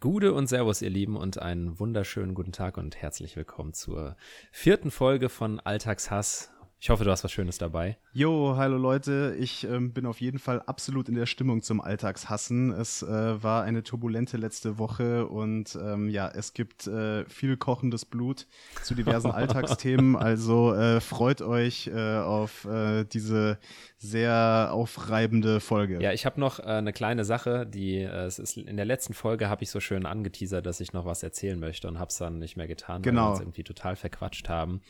Gude und Servus, ihr Lieben, und einen wunderschönen guten Tag und herzlich willkommen zur vierten Folge von Alltagshass. Ich hoffe, du hast was Schönes dabei. Jo, hallo Leute. Ich ähm, bin auf jeden Fall absolut in der Stimmung zum Alltagshassen. Es äh, war eine turbulente letzte Woche und ähm, ja, es gibt äh, viel kochendes Blut zu diversen Alltagsthemen. Also äh, freut euch äh, auf äh, diese sehr aufreibende Folge. Ja, ich habe noch äh, eine kleine Sache, die es ist in der letzten Folge habe ich so schön angeteasert, dass ich noch was erzählen möchte und habe es dann nicht mehr getan, genau. weil wir uns irgendwie total verquatscht haben.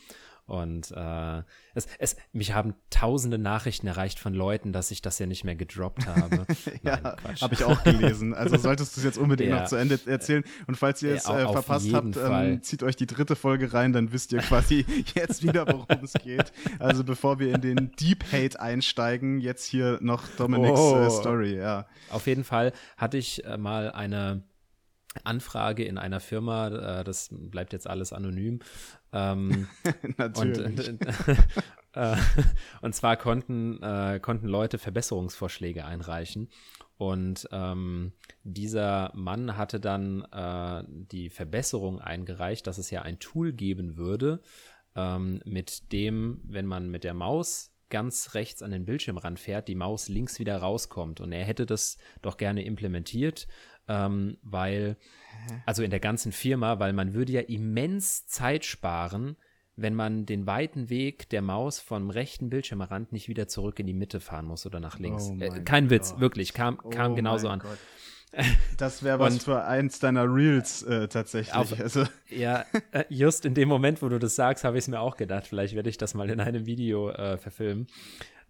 Und äh, es, es, mich haben tausende Nachrichten erreicht von Leuten, dass ich das ja nicht mehr gedroppt habe. ja, habe ich auch gelesen. Also solltest du es jetzt unbedingt ja. noch zu Ende erzählen. Und falls ihr es äh, verpasst habt, ähm, zieht euch die dritte Folge rein, dann wisst ihr quasi jetzt wieder, worum es geht. Also bevor wir in den Deep Hate einsteigen, jetzt hier noch Dominics äh, oh. äh, Story. Ja. Auf jeden Fall hatte ich äh, mal eine Anfrage in einer Firma, äh, das bleibt jetzt alles anonym. Ähm, Natürlich. Und, äh, und zwar konnten, äh, konnten Leute Verbesserungsvorschläge einreichen. Und ähm, dieser Mann hatte dann äh, die Verbesserung eingereicht, dass es ja ein Tool geben würde, ähm, mit dem, wenn man mit der Maus ganz rechts an den Bildschirm ranfährt, die Maus links wieder rauskommt. Und er hätte das doch gerne implementiert, ähm, weil, also in der ganzen Firma, weil man würde ja immens Zeit sparen, wenn man den weiten Weg der Maus vom rechten Bildschirmrand nicht wieder zurück in die Mitte fahren muss oder nach links. Oh äh, kein Witz, Gott. wirklich, kam, kam oh genauso an. Gott. Das wäre was Und, für eins deiner Reels äh, tatsächlich. Auf, also. Ja, äh, just in dem Moment, wo du das sagst, habe ich es mir auch gedacht. Vielleicht werde ich das mal in einem Video äh, verfilmen.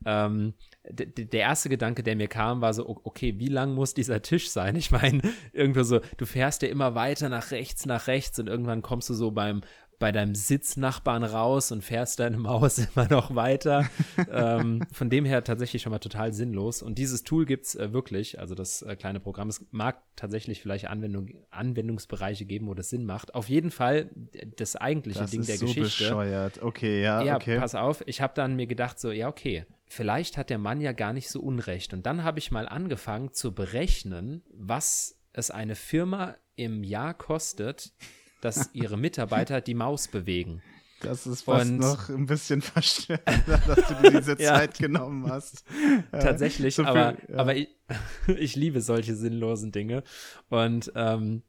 Ähm, der erste Gedanke, der mir kam, war so, okay, wie lang muss dieser Tisch sein? Ich meine, irgendwo so, du fährst ja immer weiter nach rechts, nach rechts und irgendwann kommst du so beim bei deinem Sitznachbarn raus und fährst deine Maus immer noch weiter. ähm, von dem her tatsächlich schon mal total sinnlos. Und dieses Tool gibt es äh, wirklich, also das äh, kleine Programm. Es mag tatsächlich vielleicht Anwendung, Anwendungsbereiche geben, wo das Sinn macht. Auf jeden Fall das eigentliche das Ding ist der so Geschichte. bescheuert. Okay, ja, ja okay. pass auf. Ich habe dann mir gedacht so, ja, okay, vielleicht hat der Mann ja gar nicht so unrecht. Und dann habe ich mal angefangen zu berechnen, was es eine Firma im Jahr kostet, dass ihre Mitarbeiter die Maus bewegen. Das ist fast und, noch ein bisschen verstörender, dass du dir diese ja, Zeit genommen hast. Tatsächlich, so viel, aber, ja. aber ich, ich, liebe solche sinnlosen Dinge. Und ähm,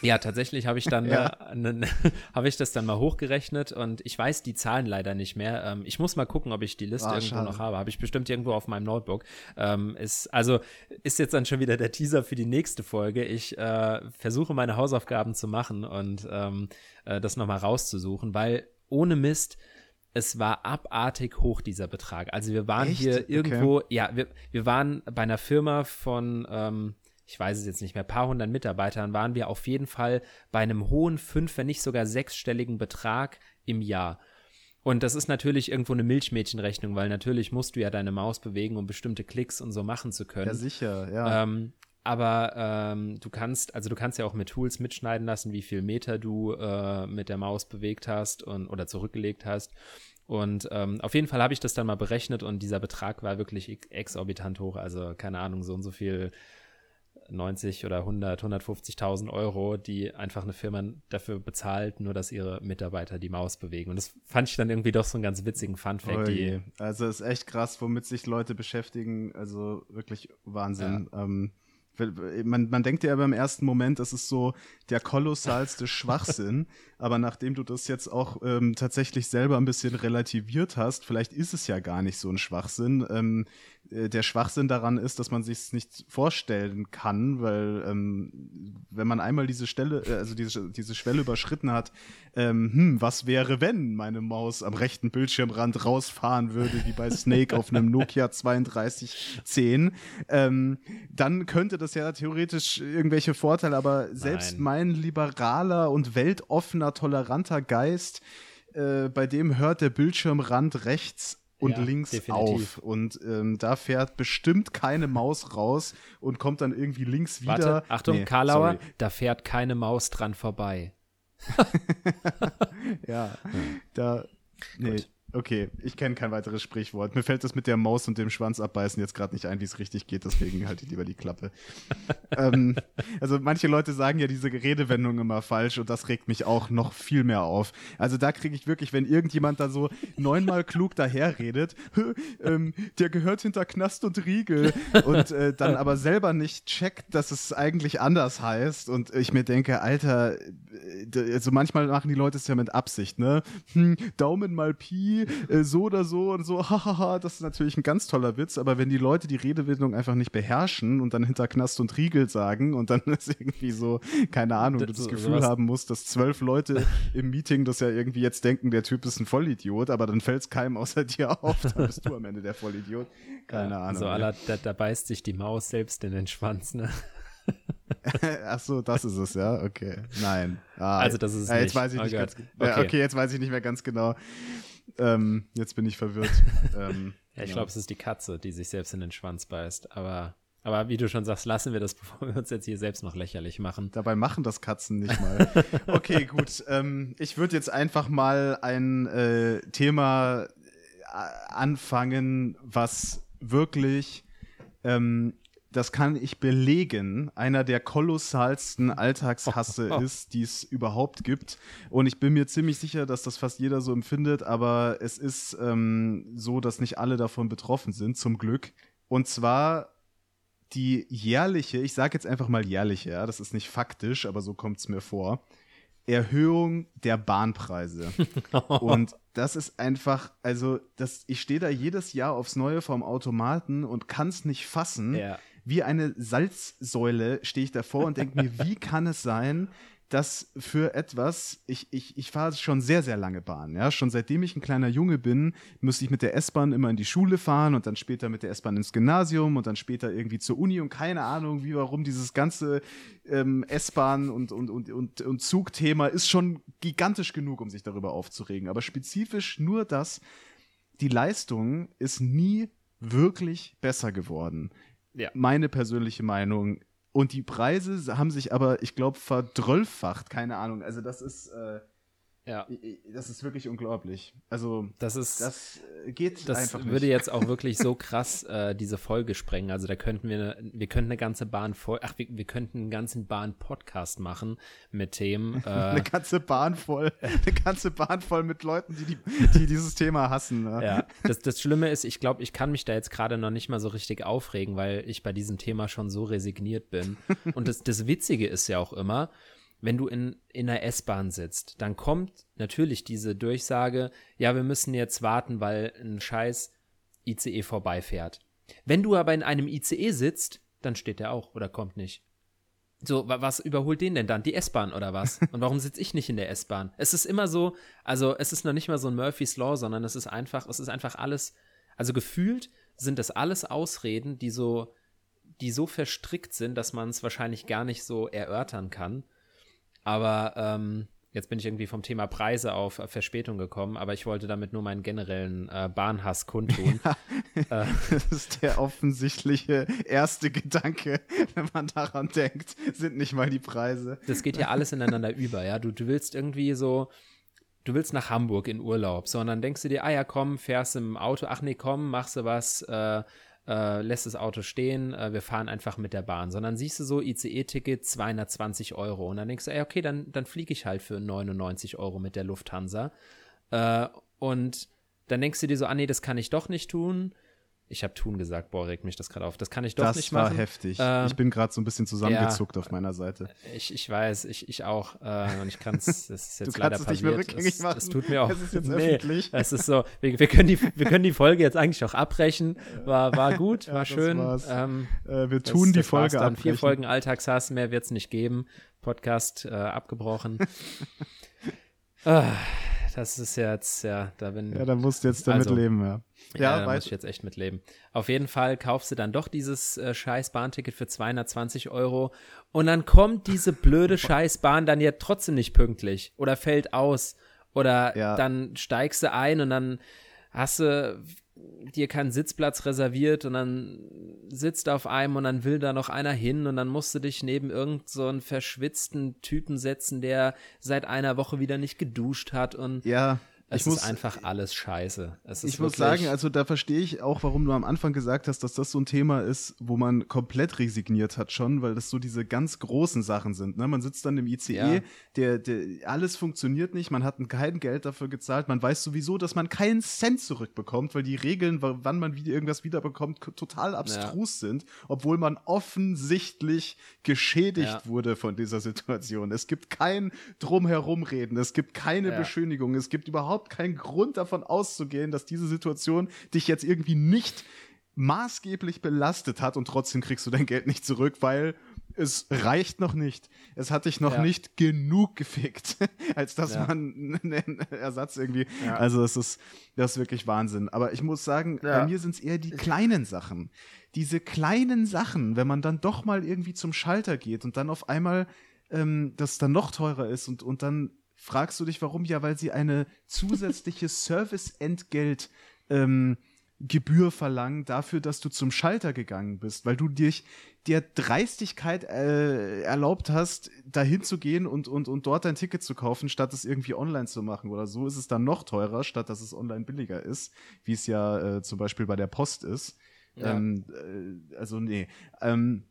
ja, tatsächlich habe ich dann ja. äh, habe ich das dann mal hochgerechnet und ich weiß die Zahlen leider nicht mehr. Ähm, ich muss mal gucken, ob ich die Liste oh, irgendwo schade. noch habe. Habe ich bestimmt irgendwo auf meinem Notebook. Ähm, ist, also ist jetzt dann schon wieder der Teaser für die nächste Folge. Ich äh, versuche meine Hausaufgaben zu machen und ähm, äh, das nochmal rauszusuchen, weil ohne Mist, es war abartig hoch, dieser Betrag. Also wir waren Echt? hier irgendwo, okay. ja, wir, wir waren bei einer Firma von ähm, ich weiß es jetzt nicht mehr, paar hundert Mitarbeitern, waren wir auf jeden Fall bei einem hohen fünf, wenn nicht sogar sechsstelligen Betrag im Jahr. Und das ist natürlich irgendwo eine Milchmädchenrechnung, weil natürlich musst du ja deine Maus bewegen, um bestimmte Klicks und so machen zu können. Ja, sicher, ja. Ähm, aber ähm, du kannst, also du kannst ja auch mit Tools mitschneiden lassen, wie viel Meter du äh, mit der Maus bewegt hast und oder zurückgelegt hast. Und ähm, auf jeden Fall habe ich das dann mal berechnet und dieser Betrag war wirklich exorbitant hoch. Also keine Ahnung, so und so viel 90 oder 100, 150.000 Euro, die einfach eine Firma dafür bezahlt, nur dass ihre Mitarbeiter die Maus bewegen. Und das fand ich dann irgendwie doch so einen ganz witzigen Fun-Fact. Also ist echt krass, womit sich Leute beschäftigen. Also wirklich Wahnsinn. Ja. Ähm, man, man denkt ja beim ersten Moment, das ist so der kolossalste Schwachsinn, aber nachdem du das jetzt auch ähm, tatsächlich selber ein bisschen relativiert hast, vielleicht ist es ja gar nicht so ein Schwachsinn. Ähm, äh, der Schwachsinn daran ist, dass man sich es nicht vorstellen kann, weil ähm, wenn man einmal diese Stelle, äh, also diese, diese Schwelle überschritten hat, ähm, hm, was wäre, wenn meine Maus am rechten Bildschirmrand rausfahren würde, wie bei Snake auf einem Nokia 3210, ähm, dann könnte das ja theoretisch irgendwelche Vorteile, aber selbst Nein. mein liberaler und weltoffener, toleranter Geist, äh, bei dem hört der Bildschirmrand rechts und ja, links definitiv. auf. Und ähm, da fährt bestimmt keine Maus raus und kommt dann irgendwie links wieder. Warte, Achtung, nee, Karlauer, sorry. da fährt keine Maus dran vorbei. ja, da. Nee. Okay, ich kenne kein weiteres Sprichwort. Mir fällt das mit der Maus und dem Schwanz abbeißen jetzt gerade nicht ein, wie es richtig geht, deswegen halte ich lieber die Klappe. ähm, also manche Leute sagen ja diese Redewendung immer falsch und das regt mich auch noch viel mehr auf. Also da kriege ich wirklich, wenn irgendjemand da so neunmal klug daherredet, ähm, der gehört hinter Knast und Riegel und äh, dann aber selber nicht checkt, dass es eigentlich anders heißt und ich mir denke, Alter, also manchmal machen die Leute es ja mit Absicht, ne? Hm, Daumen mal Pi, äh, so oder so und so, hahaha, das ist natürlich ein ganz toller Witz, aber wenn die Leute die Redewendung einfach nicht beherrschen und dann hinter Knast und Riegel sagen und dann ist irgendwie so, keine Ahnung, du das Gefühl sowas. haben musst, dass zwölf Leute im Meeting das ja irgendwie jetzt denken, der Typ ist ein Vollidiot, aber dann fällt es keinem außer dir auf, dann bist du am Ende der Vollidiot. Keine ja, Ahnung. So, aller, da, da beißt sich die Maus selbst in den Schwanz, ne? Ach so, das ist es, ja, okay. Nein. Ah, also das ist es ja, jetzt nicht. weiß ich oh nicht ganz, okay. okay. jetzt weiß ich nicht mehr ganz genau. Ähm, jetzt bin ich verwirrt. ähm, ja, ich ja. glaube, es ist die Katze, die sich selbst in den Schwanz beißt. Aber, aber wie du schon sagst, lassen wir das, bevor wir uns jetzt hier selbst noch lächerlich machen. Dabei machen das Katzen nicht mal. okay, gut. Ähm, ich würde jetzt einfach mal ein äh, Thema äh, anfangen, was wirklich ähm, das kann ich belegen, einer der kolossalsten Alltagshasse ist, die es überhaupt gibt. Und ich bin mir ziemlich sicher, dass das fast jeder so empfindet, aber es ist ähm, so, dass nicht alle davon betroffen sind, zum Glück. Und zwar die jährliche, ich sage jetzt einfach mal jährliche, ja, das ist nicht faktisch, aber so kommt es mir vor, Erhöhung der Bahnpreise. und das ist einfach, also das, ich stehe da jedes Jahr aufs Neue vorm Automaten und kann es nicht fassen. Ja wie eine Salzsäule stehe ich davor und denke mir, wie kann es sein, dass für etwas, ich, ich, ich fahre schon sehr, sehr lange Bahn, ja, schon seitdem ich ein kleiner Junge bin, musste ich mit der S-Bahn immer in die Schule fahren und dann später mit der S-Bahn ins Gymnasium und dann später irgendwie zur Uni und keine Ahnung, wie, warum dieses ganze ähm, S-Bahn und, und, und, und, und Zugthema ist schon gigantisch genug, um sich darüber aufzuregen, aber spezifisch nur das, die Leistung ist nie wirklich besser geworden. Ja. Meine persönliche Meinung. Und die Preise haben sich aber, ich glaube, verdrölffacht. Keine Ahnung. Also das ist. Äh, ja. Das ist wirklich unglaublich. Also, das ist. Das äh, geht das einfach nicht. würde jetzt auch wirklich so krass äh, diese Folge sprengen. Also, da könnten wir, wir könnten eine ganze Bahn voll, ach, wir, wir könnten einen ganzen Bahn-Podcast machen mit Themen. Äh, eine ganze Bahn voll, eine ganze Bahn voll mit Leuten, die, die, die dieses Thema hassen. Ne? Ja, das, das Schlimme ist, ich glaube, ich kann mich da jetzt gerade noch nicht mal so richtig aufregen, weil ich bei diesem Thema schon so resigniert bin. Und das, das Witzige ist ja auch immer, wenn du in, in einer S-Bahn sitzt, dann kommt natürlich diese Durchsage, ja, wir müssen jetzt warten, weil ein scheiß ICE vorbeifährt. Wenn du aber in einem ICE sitzt, dann steht der auch oder kommt nicht. So, was überholt den denn dann? Die S-Bahn oder was? Und warum sitze ich nicht in der S-Bahn? Es ist immer so, also es ist noch nicht mal so ein Murphy's Law, sondern es ist einfach, es ist einfach alles, also gefühlt sind das alles Ausreden, die so, die so verstrickt sind, dass man es wahrscheinlich gar nicht so erörtern kann. Aber ähm, jetzt bin ich irgendwie vom Thema Preise auf Verspätung gekommen, aber ich wollte damit nur meinen generellen äh, Bahnhass kundtun. Ja, äh, das ist der offensichtliche erste Gedanke, wenn man daran denkt, sind nicht mal die Preise. Das geht ja alles ineinander über, ja. Du, du willst irgendwie so, du willst nach Hamburg in Urlaub, so und dann denkst du dir, ah ja, komm, fährst im Auto, ach nee, komm, machst du was, äh, äh, lässt das Auto stehen, äh, wir fahren einfach mit der Bahn, sondern siehst du so ICE-Ticket 220 Euro und dann denkst du, ey, okay, dann, dann fliege ich halt für 99 Euro mit der Lufthansa. Äh, und dann denkst du dir so, ah nee, das kann ich doch nicht tun. Ich habe tun gesagt, boah, regt mich das gerade auf. Das kann ich doch das nicht machen. Das war heftig. Ähm, ich bin gerade so ein bisschen zusammengezuckt ja, auf meiner Seite. Ich, ich weiß, ich, ich auch. Äh, und ich kann es, das ist jetzt leider es passiert. Nicht mehr rückgängig machen. Es, tut mir auch. Es ist jetzt nee, öffentlich. Es ist so, wir, wir, können die, wir können die Folge jetzt eigentlich auch abbrechen. War, war gut, war ja, schön. Ähm, äh, wir tun das, die Folge dann. Vier Folgen Alltagshass, mehr wird es nicht geben. Podcast äh, abgebrochen. ah, das ist jetzt, ja, da bin Ja, da musst du jetzt damit also, leben, ja. Ja, ja da muss ich jetzt echt mit leben. Auf jeden Fall kaufst du dann doch dieses äh, scheiß Bahnticket für 220 Euro und dann kommt diese blöde scheiß Bahn dann ja trotzdem nicht pünktlich oder fällt aus oder ja. dann steigst du ein und dann hast du dir keinen Sitzplatz reserviert und dann sitzt auf einem und dann will da noch einer hin und dann musst du dich neben irgendeinen so verschwitzten Typen setzen, der seit einer Woche wieder nicht geduscht hat und ja. Es ist einfach alles scheiße. ich muss sagen, also da verstehe ich auch, warum du am Anfang gesagt hast, dass das so ein Thema ist, wo man komplett resigniert hat schon, weil das so diese ganz großen Sachen sind. Ne? Man sitzt dann im ICE, ja. der, der, alles funktioniert nicht, man hat kein Geld dafür gezahlt, man weiß sowieso, dass man keinen Cent zurückbekommt, weil die Regeln, wann man wieder irgendwas wiederbekommt, total abstrus ja. sind, obwohl man offensichtlich geschädigt ja. wurde von dieser Situation. Es gibt kein Drumherumreden, es gibt keine Beschönigung, es gibt überhaupt überhaupt keinen Grund davon auszugehen, dass diese Situation dich jetzt irgendwie nicht maßgeblich belastet hat und trotzdem kriegst du dein Geld nicht zurück, weil es reicht noch nicht. Es hat dich noch ja. nicht genug gefickt, als dass ja. man einen Ersatz irgendwie. Ja. Also es ist das ist wirklich Wahnsinn. Aber ich muss sagen, bei mir sind es eher die kleinen Sachen. Diese kleinen Sachen, wenn man dann doch mal irgendwie zum Schalter geht und dann auf einmal ähm, das dann noch teurer ist und, und dann fragst du dich, warum? Ja, weil sie eine zusätzliche Serviceentgelt ähm, Gebühr verlangen dafür, dass du zum Schalter gegangen bist, weil du dich der Dreistigkeit äh, erlaubt hast, dahin zu gehen und, und, und dort dein Ticket zu kaufen, statt es irgendwie online zu machen oder so, ist es dann noch teurer, statt dass es online billiger ist, wie es ja äh, zum Beispiel bei der Post ist. Ja. Ähm, äh, also nee. Ähm,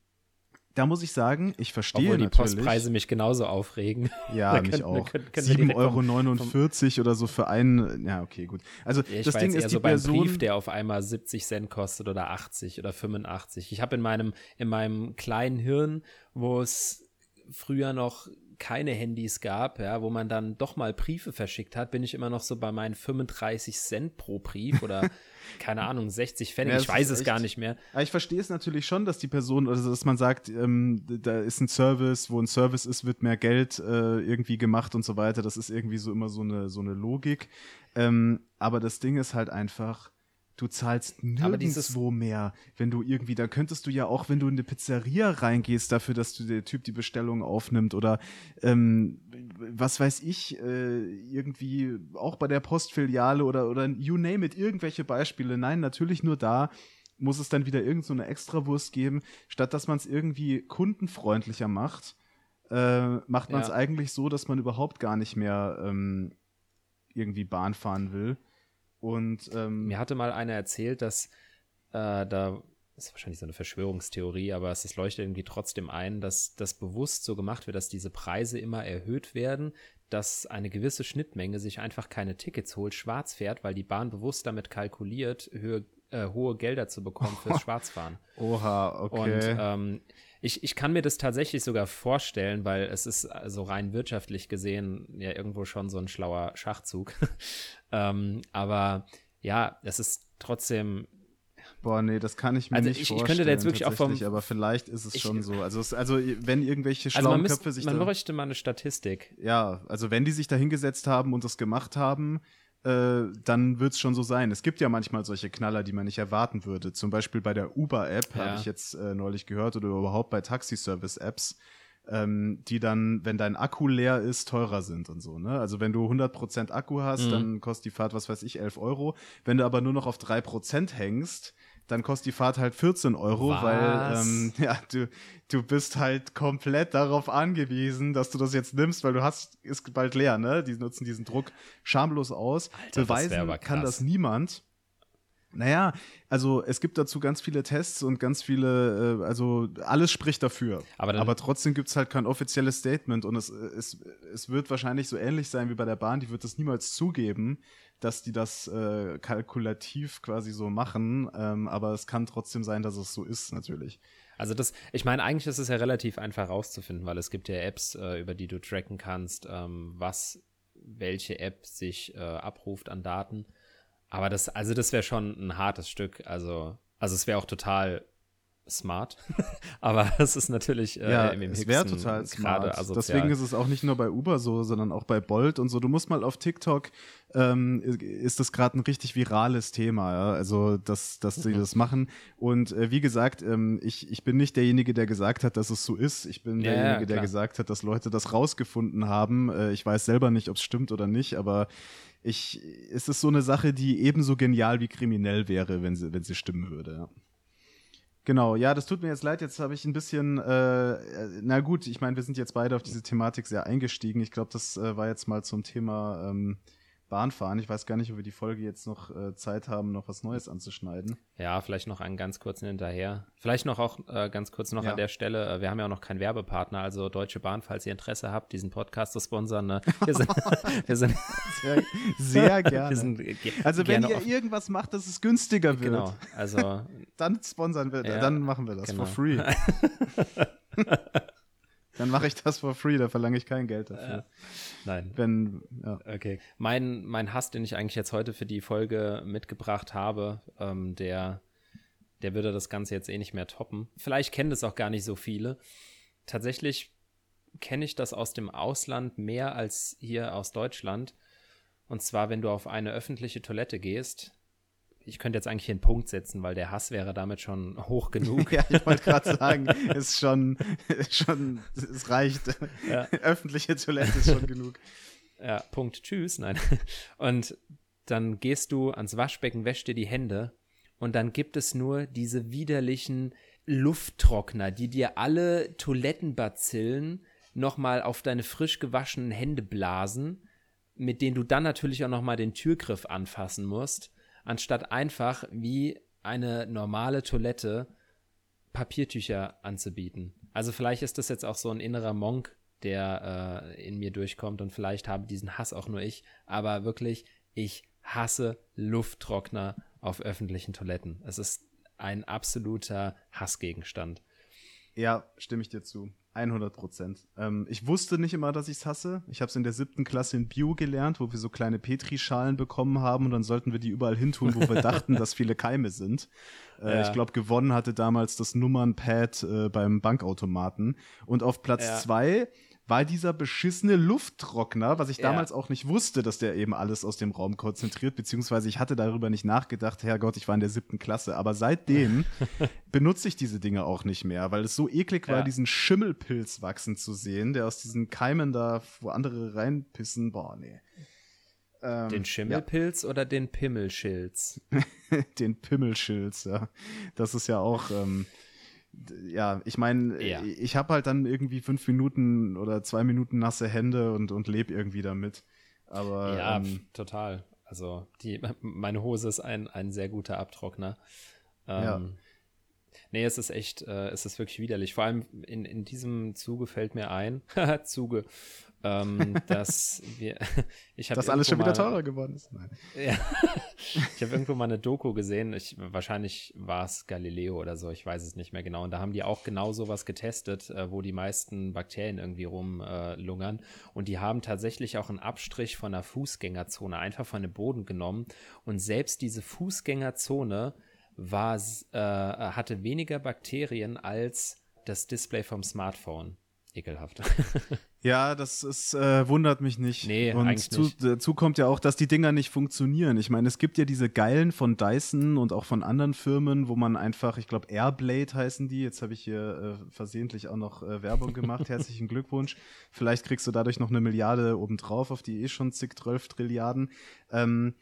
da muss ich sagen, ich verstehe Obwohl die natürlich, Postpreise mich genauso aufregen. Ja, mich auch. 7,49 Euro oder so für einen. Ja, okay, gut. Also ja, das Ding ist die so beim Person, Brief, der auf einmal 70 Cent kostet oder 80 oder 85. Ich habe in meinem in meinem kleinen Hirn, wo es früher noch keine Handys gab, ja, wo man dann doch mal Briefe verschickt hat, bin ich immer noch so bei meinen 35 Cent pro Brief oder keine Ahnung, 60 Pfennig, ja, ich weiß es gar nicht mehr. Aber ich verstehe es natürlich schon, dass die Person, also dass man sagt, ähm, da ist ein Service, wo ein Service ist, wird mehr Geld äh, irgendwie gemacht und so weiter. Das ist irgendwie so immer so eine, so eine Logik. Ähm, aber das Ding ist halt einfach, du zahlst nirgendwo mehr, wenn du irgendwie, da könntest du ja auch, wenn du in eine Pizzeria reingehst, dafür, dass du der Typ die Bestellung aufnimmt oder ähm, was weiß ich, äh, irgendwie auch bei der Postfiliale oder, oder you name it, irgendwelche Beispiele. Nein, natürlich nur da muss es dann wieder irgend so eine Extrawurst geben, statt dass man es irgendwie kundenfreundlicher macht, äh, macht man es ja. eigentlich so, dass man überhaupt gar nicht mehr ähm, irgendwie Bahn fahren will. Und ähm, mir hatte mal einer erzählt, dass äh, da ist wahrscheinlich so eine Verschwörungstheorie, aber es leuchtet irgendwie trotzdem ein, dass das bewusst so gemacht wird, dass diese Preise immer erhöht werden, dass eine gewisse Schnittmenge sich einfach keine Tickets holt, schwarz fährt, weil die Bahn bewusst damit kalkuliert, höhe, äh, hohe Gelder zu bekommen fürs Schwarzfahren. Oha, okay. Und ähm, ich, ich kann mir das tatsächlich sogar vorstellen, weil es ist also rein wirtschaftlich gesehen ja irgendwo schon so ein schlauer Schachzug. ähm, aber ja, es ist trotzdem. Boah, nee, das kann ich mir also nicht ich, vorstellen. Ich könnte da jetzt wirklich auch vom. Aber vielleicht ist es ich, schon so. Also, es, also wenn irgendwelche also schlauen also Köpfe sich. Man bräuchte mal eine Statistik. Ja, also wenn die sich da hingesetzt haben und das gemacht haben, äh, dann wird es schon so sein. Es gibt ja manchmal solche Knaller, die man nicht erwarten würde. Zum Beispiel bei der Uber-App, ja. habe ich jetzt äh, neulich gehört, oder überhaupt bei Taxi-Service-Apps, ähm, die dann, wenn dein Akku leer ist, teurer sind und so. Ne? Also wenn du 100% Akku hast, mhm. dann kostet die Fahrt, was weiß ich, 11 Euro. Wenn du aber nur noch auf 3% hängst, dann kostet die Fahrt halt 14 Euro, Was? weil ähm, ja, du, du bist halt komplett darauf angewiesen, dass du das jetzt nimmst, weil du hast, ist bald leer, ne? Die nutzen diesen Druck schamlos aus. Alter, Beweisen das kann das niemand. Naja, also es gibt dazu ganz viele Tests und ganz viele, äh, also alles spricht dafür. Aber, Aber trotzdem gibt es halt kein offizielles Statement und es, es, es wird wahrscheinlich so ähnlich sein wie bei der Bahn, die wird das niemals zugeben, dass die das äh, kalkulativ quasi so machen, ähm, aber es kann trotzdem sein, dass es so ist, natürlich. Also das, ich meine, eigentlich ist es ja relativ einfach rauszufinden, weil es gibt ja Apps, äh, über die du tracken kannst, ähm, was welche App sich äh, abruft an Daten. Aber das, also das wäre schon ein hartes Stück. Also, also es wäre auch total smart, aber es ist natürlich äh, ja, im, im es wäre total smart. Asozial. Deswegen ist es auch nicht nur bei Uber so, sondern auch bei Bolt und so. Du musst mal auf TikTok ähm, ist das gerade ein richtig virales Thema, ja? also dass dass sie das machen. Und äh, wie gesagt, ähm, ich ich bin nicht derjenige, der gesagt hat, dass es so ist. Ich bin ja, derjenige, der gesagt hat, dass Leute das rausgefunden haben. Äh, ich weiß selber nicht, ob es stimmt oder nicht, aber ich, es ist so eine Sache, die ebenso genial wie kriminell wäre, wenn sie, wenn sie stimmen würde. Ja. Genau, ja, das tut mir jetzt leid. Jetzt habe ich ein bisschen, äh, na gut, ich meine, wir sind jetzt beide auf diese Thematik sehr eingestiegen. Ich glaube, das äh, war jetzt mal zum Thema ähm, Bahn fahren. Ich weiß gar nicht, ob wir die Folge jetzt noch äh, Zeit haben, noch was Neues anzuschneiden. Ja, vielleicht noch einen ganz kurzen hinterher. Vielleicht noch auch äh, ganz kurz noch ja. an der Stelle. Äh, wir haben ja auch noch keinen Werbepartner, also Deutsche Bahn, falls ihr Interesse habt, diesen Podcast zu sponsern. Ne? Wir sind, wir sind sehr, sehr gerne. Sind, ge also wenn ihr irgendwas macht, dass es günstiger wird. Genau, also dann sponsern wir, ja, dann machen wir das genau. for free. Dann mache ich das for free, da verlange ich kein Geld dafür. Äh, nein. Wenn, ja. Okay. Mein, mein Hass, den ich eigentlich jetzt heute für die Folge mitgebracht habe, ähm, der, der würde das Ganze jetzt eh nicht mehr toppen. Vielleicht kennen das auch gar nicht so viele. Tatsächlich kenne ich das aus dem Ausland mehr als hier aus Deutschland. Und zwar, wenn du auf eine öffentliche Toilette gehst, ich könnte jetzt eigentlich hier einen Punkt setzen, weil der Hass wäre damit schon hoch genug. ja, ich wollte gerade sagen, ist schon, ist schon, es reicht. Ja. Öffentliche Toilette ist schon genug. Ja, Punkt, tschüss, nein. Und dann gehst du ans Waschbecken, wäschst dir die Hände und dann gibt es nur diese widerlichen Lufttrockner, die dir alle Toilettenbazillen nochmal auf deine frisch gewaschenen Hände blasen, mit denen du dann natürlich auch nochmal den Türgriff anfassen musst anstatt einfach wie eine normale Toilette Papiertücher anzubieten. Also vielleicht ist das jetzt auch so ein innerer Monk, der äh, in mir durchkommt und vielleicht habe diesen Hass auch nur ich, aber wirklich, ich hasse Lufttrockner auf öffentlichen Toiletten. Es ist ein absoluter Hassgegenstand. Ja, stimme ich dir zu. 100 Prozent. Ähm, ich wusste nicht immer, dass ich es hasse. Ich habe es in der siebten Klasse in Bio gelernt, wo wir so kleine Petrischalen bekommen haben und dann sollten wir die überall hin tun, wo wir dachten, dass viele Keime sind. Äh, ja. Ich glaube, gewonnen hatte damals das Nummernpad äh, beim Bankautomaten. Und auf Platz ja. zwei war dieser beschissene Lufttrockner, was ich ja. damals auch nicht wusste, dass der eben alles aus dem Raum konzentriert, beziehungsweise ich hatte darüber nicht nachgedacht, Herrgott, ich war in der siebten Klasse. Aber seitdem benutze ich diese Dinge auch nicht mehr, weil es so eklig war, ja. diesen Schimmelpilz wachsen zu sehen, der aus diesen Keimen da, wo andere reinpissen. Boah, nee. Ähm, den Schimmelpilz ja. oder den Pimmelschilz? den Pimmelschilz, ja. Das ist ja auch. Ähm, ja, ich meine, ja. ich habe halt dann irgendwie fünf Minuten oder zwei Minuten nasse Hände und, und lebe irgendwie damit. Aber ja, ähm, total. Also die, meine Hose ist ein, ein sehr guter Abtrockner. Ähm, ja. Nee, es ist echt, äh, es ist wirklich widerlich. Vor allem in, in diesem Zuge fällt mir ein, Zuge, ähm, dass wir, ich habe dass alles schon wieder teurer geworden ist. Nein. Ja, ich habe irgendwo mal eine Doku gesehen. Ich, wahrscheinlich war es Galileo oder so. Ich weiß es nicht mehr genau. Und da haben die auch genau sowas getestet, äh, wo die meisten Bakterien irgendwie rumlungern. Äh, und die haben tatsächlich auch einen Abstrich von einer Fußgängerzone einfach von dem Boden genommen. Und selbst diese Fußgängerzone war, äh, hatte weniger Bakterien als das Display vom Smartphone. Ekelhaft. Ja, das ist, äh, wundert mich nicht. Nee, und zu, nicht. dazu kommt ja auch, dass die Dinger nicht funktionieren. Ich meine, es gibt ja diese geilen von Dyson und auch von anderen Firmen, wo man einfach, ich glaube, Airblade heißen die. Jetzt habe ich hier äh, versehentlich auch noch äh, Werbung gemacht. Herzlichen Glückwunsch. Vielleicht kriegst du dadurch noch eine Milliarde obendrauf auf die eh schon zig, zwölf Trilliarden. Ähm,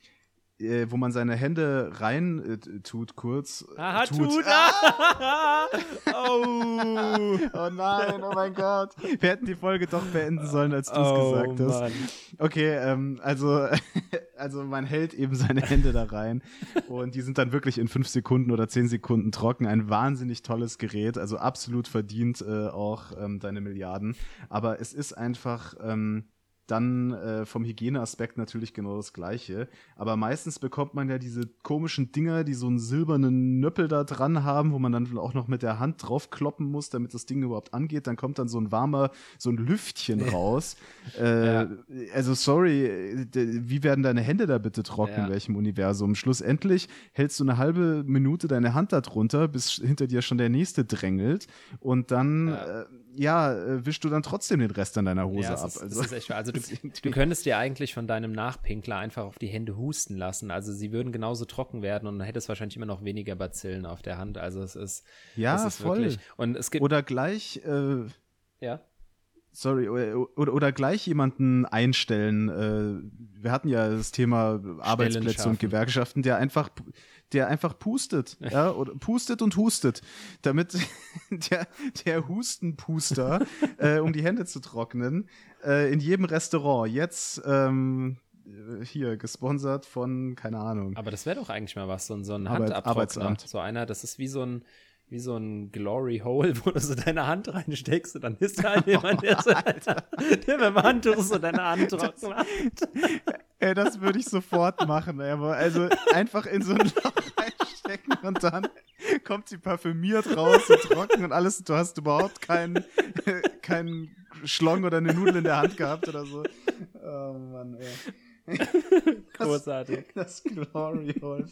äh, wo man seine Hände rein äh, tut kurz. Aha, tut. tut. Ah! oh. oh nein, oh mein Gott. Wir hätten die Folge doch beenden sollen, als du es oh, gesagt hast. Mann. Okay, ähm, also, also man hält eben seine Hände da rein und die sind dann wirklich in fünf Sekunden oder zehn Sekunden trocken. Ein wahnsinnig tolles Gerät, also absolut verdient äh, auch ähm, deine Milliarden. Aber es ist einfach. Ähm, dann äh, vom Hygieneaspekt natürlich genau das Gleiche. Aber meistens bekommt man ja diese komischen Dinger, die so einen silbernen Nöppel da dran haben, wo man dann auch noch mit der Hand draufkloppen muss, damit das Ding überhaupt angeht. Dann kommt dann so ein warmer, so ein Lüftchen raus. äh, ja. Also sorry, wie werden deine Hände da bitte trocken, ja. in welchem Universum? Schlussendlich hältst du eine halbe Minute deine Hand da drunter, bis hinter dir schon der nächste drängelt. Und dann, ja, äh, ja äh, wischst du dann trotzdem den Rest an deiner Hose ab. Ist, also, das ist echt, also du, du könntest dir eigentlich von deinem Nachpinkler einfach auf die Hände husten lassen. Also sie würden genauso trocken werden und dann hättest wahrscheinlich immer noch weniger Bazillen auf der Hand. Also es ist ja es ist voll. Wirklich, und es gibt oder gleich äh, ja sorry, oder, oder gleich jemanden einstellen. Äh, wir hatten ja das Thema Arbeitsplätze und Gewerkschaften, der einfach, der einfach pustet, ja, oder pustet und hustet, damit der, der Hustenpuster, äh, um die Hände zu trocknen, äh, in jedem Restaurant jetzt ähm, äh, hier gesponsert von, keine Ahnung. Aber das wäre doch eigentlich mal was, so, ein- so ein Arbeit-. Arbeitsamt. So einer, das ist wie so ein, wie so ein Glory Hole, wo du so deine Hand reinsteckst und dann ist da jemand, der, so, der mit dem Handtuch so deine Hand trocknet. Ey, das würde ich sofort machen, ey. Also einfach in so ein Loch reinstecken und dann kommt sie parfümiert raus und trocken und alles. Du hast überhaupt keinen keinen Schlong oder eine Nudel in der Hand gehabt oder so. Oh Mann, ey. Großartig. Das Glory Hole.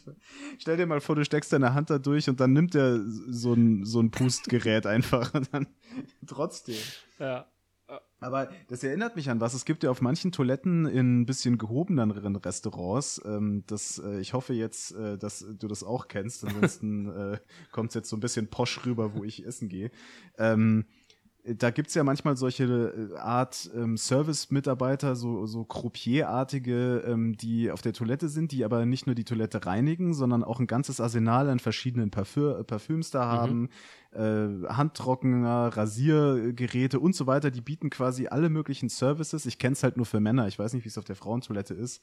Stell dir mal vor, du steckst deine Hand da durch und dann nimmt er so ein, so ein Pustgerät einfach und dann trotzdem. Ja. Aber das erinnert mich an was. Es gibt ja auf manchen Toiletten in ein bisschen gehobeneren Restaurants. Ähm, das, äh, ich hoffe jetzt, äh, dass du das auch kennst. Ansonsten äh, kommt es jetzt so ein bisschen posch rüber, wo ich essen gehe. Ähm, da gibt's ja manchmal solche äh, Art ähm, Service-Mitarbeiter, so, so Croupier-artige, ähm, die auf der Toilette sind, die aber nicht nur die Toilette reinigen, sondern auch ein ganzes Arsenal an verschiedenen Parfü Parfüms da haben, äh, Handtrockner, Rasiergeräte und so weiter. Die bieten quasi alle möglichen Services. Ich kenn's halt nur für Männer. Ich weiß nicht, wie es auf der Frauentoilette ist.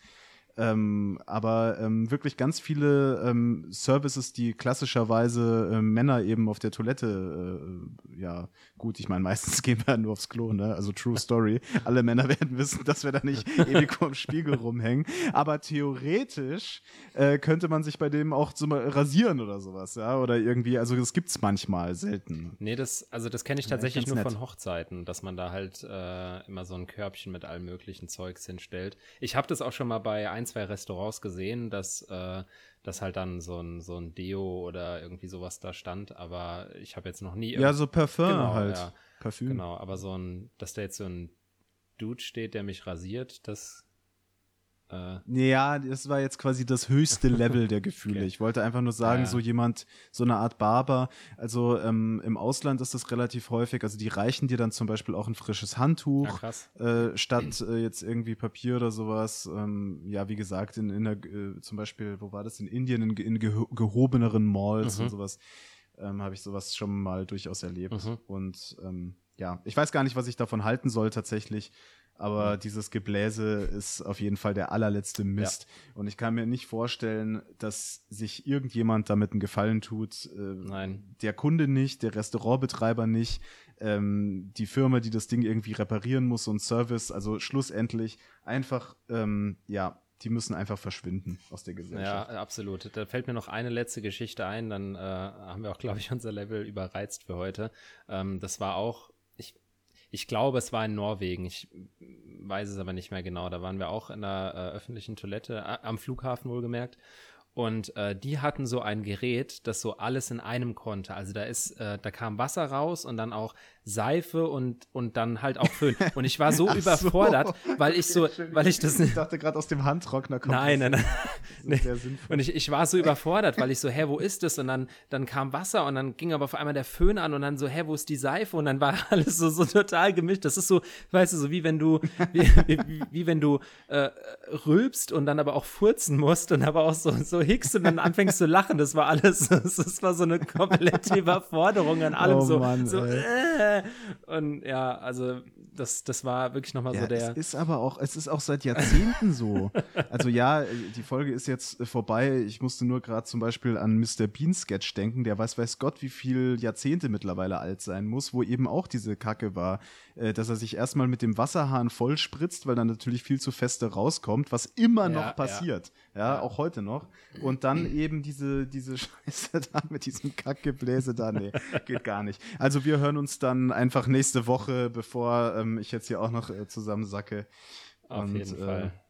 Ähm, aber ähm, wirklich ganz viele ähm, Services, die klassischerweise ähm, Männer eben auf der Toilette, äh, ja, gut, ich meine, meistens gehen wir nur aufs Klo, ne? Also True Story. Alle Männer werden wissen, dass wir da nicht ewig vor dem Spiegel rumhängen. Aber theoretisch äh, könnte man sich bei dem auch so mal rasieren oder sowas, ja? Oder irgendwie, also das gibt's manchmal selten. Nee, das, also das kenne ich tatsächlich nur nett. von Hochzeiten, dass man da halt äh, immer so ein Körbchen mit allem möglichen Zeugs hinstellt. Ich habe das auch schon mal bei ein, zwei Restaurants gesehen, dass, äh, dass halt dann so ein, so ein Deo oder irgendwie sowas da stand, aber ich habe jetzt noch nie Ja, so Parfum Genau, halt. ja. Parfüm. Genau, aber so ein, dass da jetzt so ein Dude steht, der mich rasiert, das äh, Ja, das war jetzt quasi das höchste Level der Gefühle. Okay. Ich wollte einfach nur sagen, Ja, ja. so jemand, so eine Art Barber. Also ähm, im Ausland ist das relativ häufig. Also die reichen dir dann zum Beispiel auch ein frisches ja, Handtuch. krass. Äh, statt äh, jetzt irgendwie Papier oder sowas. Ähm, ja, wie gesagt, in, in der, äh, zum Beispiel, wo war das? In Indien, in, in geho gehobeneren Malls Mhm. und sowas, ähm, habe ich sowas schon mal durchaus erlebt. Mhm. Und ähm, ja, ich weiß gar nicht, was ich davon halten soll tatsächlich. Aber Mhm. dieses Gebläse ist auf jeden Fall der allerletzte Mist. Und ich kann mir nicht vorstellen, dass sich irgendjemand damit einen Gefallen tut. Äh, Nein. Der Kunde nicht, der Restaurantbetreiber nicht, ähm, die Firma, die das Ding irgendwie reparieren muss und Service. Also schlussendlich einfach, ähm, ja, die müssen einfach verschwinden aus der Ja, Gesellschaft. absolut. Da fällt mir noch eine letzte Geschichte ein, dann äh, haben wir auch, glaube ich, unser Level überreizt für heute. Ähm, das war auch, ich, glaube, es war in Norwegen, ich weiß es aber nicht mehr genau. Da waren wir auch in einer äh, öffentlichen Toilette, äh, am Flughafen wohlgemerkt. Und äh, die hatten so ein Gerät, das so alles in einem konnte. Also da ist, äh, da kam Wasser raus und dann auch Seife und, und dann halt auch Föhn. Und ich war so überfordert, weil ich so, weil ich das Ich dachte gerade aus dem Handtrockner kommt. Nein, nein, nein. Nee. Und ich, ich war so überfordert, weil ich so, hä, wo ist das? Und dann, dann kam Wasser und dann ging aber auf einmal der Föhn an und dann so, hä, wo ist die Seife? Und dann war alles so, so total gemischt. Das ist so, weißt du, so wie wenn du, wie, wie, wie wenn du äh, rülpst und dann aber auch furzen musst und aber auch so, so hickst und dann anfängst zu lachen. Das war alles, das, war so eine komplette Überforderung an allem. Oh so, Mann, so äh, und ja, also das, das war wirklich nochmal Ja, so der. es ist aber auch, es ist auch seit Jahrzehnten so. Also ja, die Folge ist jetzt äh, vorbei. Ich musste nur gerade zum Beispiel an Mr. Bean Sketch denken, der weiß weiß Gott, wie viel Jahrzehnte mittlerweile alt sein muss, wo eben auch diese Kacke war, äh, dass er sich erstmal mit dem Wasserhahn voll spritzt, weil dann natürlich viel zu feste rauskommt, was immer Ja, noch passiert. Ja, Ja. auch heute noch. Und dann eben diese, diese Scheiße da mit diesem Kackgebläse da. Nee, geht gar nicht. Also wir hören uns dann einfach nächste Woche, bevor ähm, ich jetzt hier auch noch äh, zusammensacke. Auf Und, jeden äh, Fall.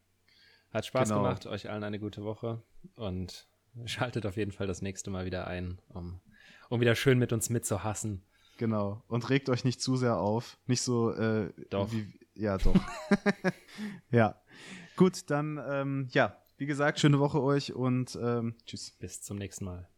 Hat Spaß genau. gemacht, euch allen eine gute Woche und schaltet auf jeden Fall das nächste Mal wieder ein, um, um wieder schön mit uns mitzuhassen. Genau. Und regt euch nicht zu sehr auf. Nicht so, äh, Doch. Wie, ja, doch. ja. Gut, dann, ähm, ja, wie gesagt, schöne Woche euch und ähm, tschüss. Bis zum nächsten Mal.